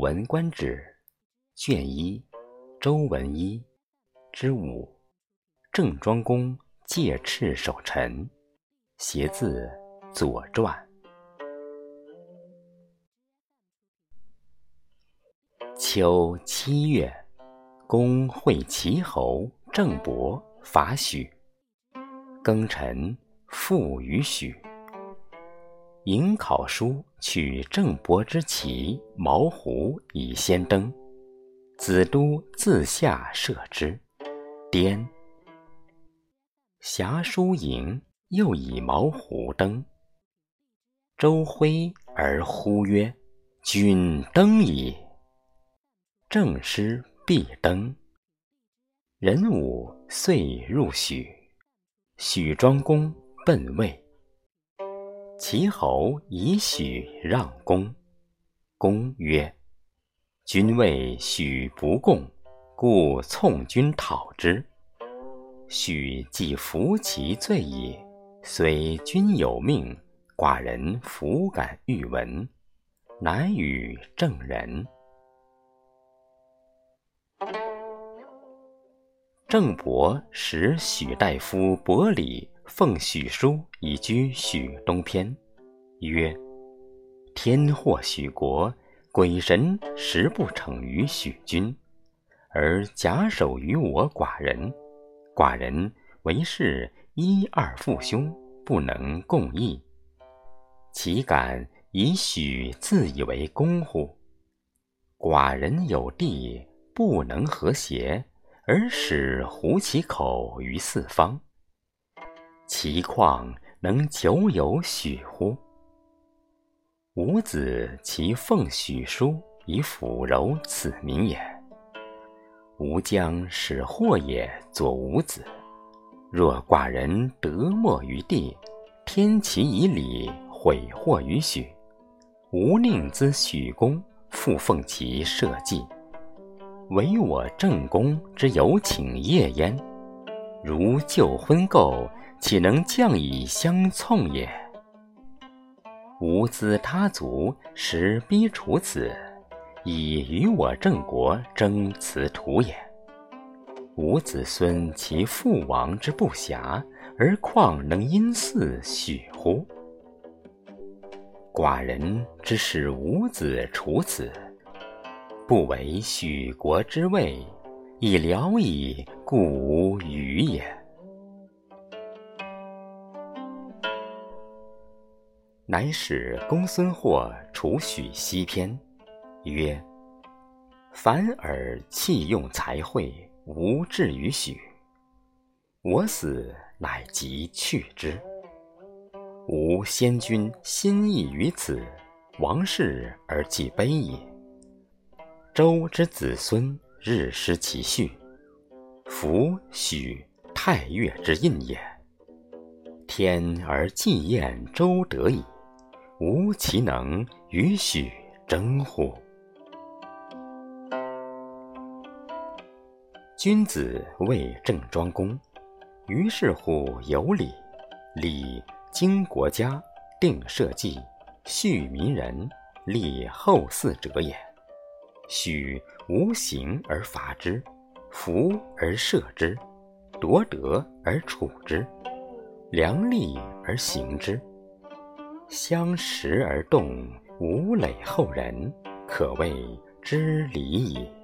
文观止》卷一周文一之五，郑庄公借赤守陈，携自《左传》。秋七月，公会齐侯郑伯伐许，庚辰，复于许。迎考叔取郑伯之旗毛胡以先登，子都自下射之，颠。侠叔迎又以毛胡登，周辉而呼曰：“君登矣！”郑师必登。壬午遂入许，许庄公奔魏。齐侯以许让公，公曰：“君谓许不共，故从君讨之。许既服其罪矣，虽君有命，寡人弗敢欲闻，难与郑人。”郑伯使许大夫伯礼。奉许书以居许东偏，曰：“天祸许国，鬼神实不逞于许君，而假手于我寡人。寡人为是一二父兄，不能共议，岂敢以许自以为公乎？寡人有地，不能和谐，而使胡其口于四方。”其况能久有许乎？吾子其奉许书以抚柔此民也。吾将使祸也作吾子。若寡人得没于地，天其以礼毁祸于许，吾宁资许公复奉其社稷，唯我正公之有请业焉。如旧婚垢。岂能降以相从也？吾资他族，实逼楚子，以与我郑国争此土也。吾子孙其父王之不暇，而况能因嗣许乎？寡人之使吾子楚子，不为许国之位，以聊矣，故无余也。乃使公孙获处许西篇，曰：“凡尔弃用才会，无至于许。我死，乃即去之。吾先君心意于此，王室而既卑也。周之子孙日失其序，夫许太岳之印也。天而既厌周德矣。”吾其能与许争乎？君子谓郑庄公：“于是乎有礼，礼经国家，定社稷，恤民人，立后嗣者也。许无形而伐之，福而射之，夺德而处之，量力而行之。”相识而动，无累后人，可谓知礼也。